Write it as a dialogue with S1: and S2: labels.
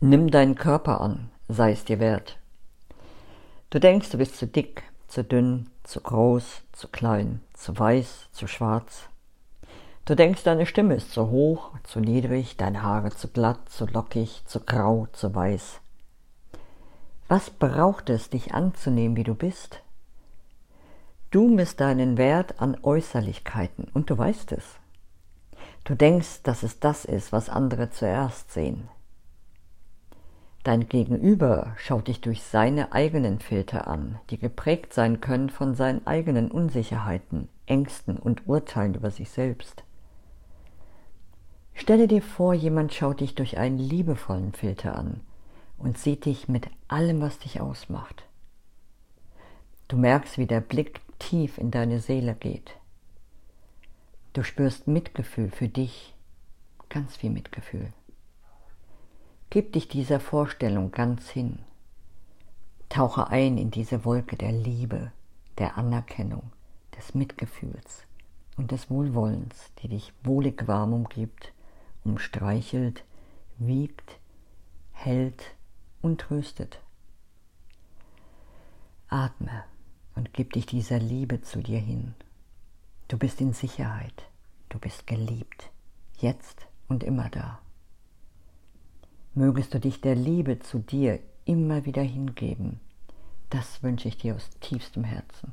S1: Nimm deinen Körper an, sei es dir wert. Du denkst, du bist zu dick, zu dünn, zu groß, zu klein, zu weiß, zu schwarz. Du denkst, deine Stimme ist zu hoch, zu niedrig, deine Haare zu glatt, zu lockig, zu grau, zu weiß. Was braucht es, dich anzunehmen, wie du bist? Du misst deinen Wert an Äußerlichkeiten und du weißt es. Du denkst, dass es das ist, was andere zuerst sehen. Dein Gegenüber schaut dich durch seine eigenen Filter an, die geprägt sein können von seinen eigenen Unsicherheiten, Ängsten und Urteilen über sich selbst. Stelle dir vor, jemand schaut dich durch einen liebevollen Filter an und sieht dich mit allem, was dich ausmacht. Du merkst, wie der Blick tief in deine Seele geht. Du spürst Mitgefühl für dich, ganz viel Mitgefühl. Gib dich dieser Vorstellung ganz hin. Tauche ein in diese Wolke der Liebe, der Anerkennung, des Mitgefühls und des Wohlwollens, die dich wohlig warm umgibt, umstreichelt, wiegt, hält und tröstet. Atme und gib dich dieser Liebe zu dir hin. Du bist in Sicherheit, du bist geliebt, jetzt und immer da. Mögest du dich der Liebe zu dir immer wieder hingeben. Das wünsche ich dir aus tiefstem Herzen.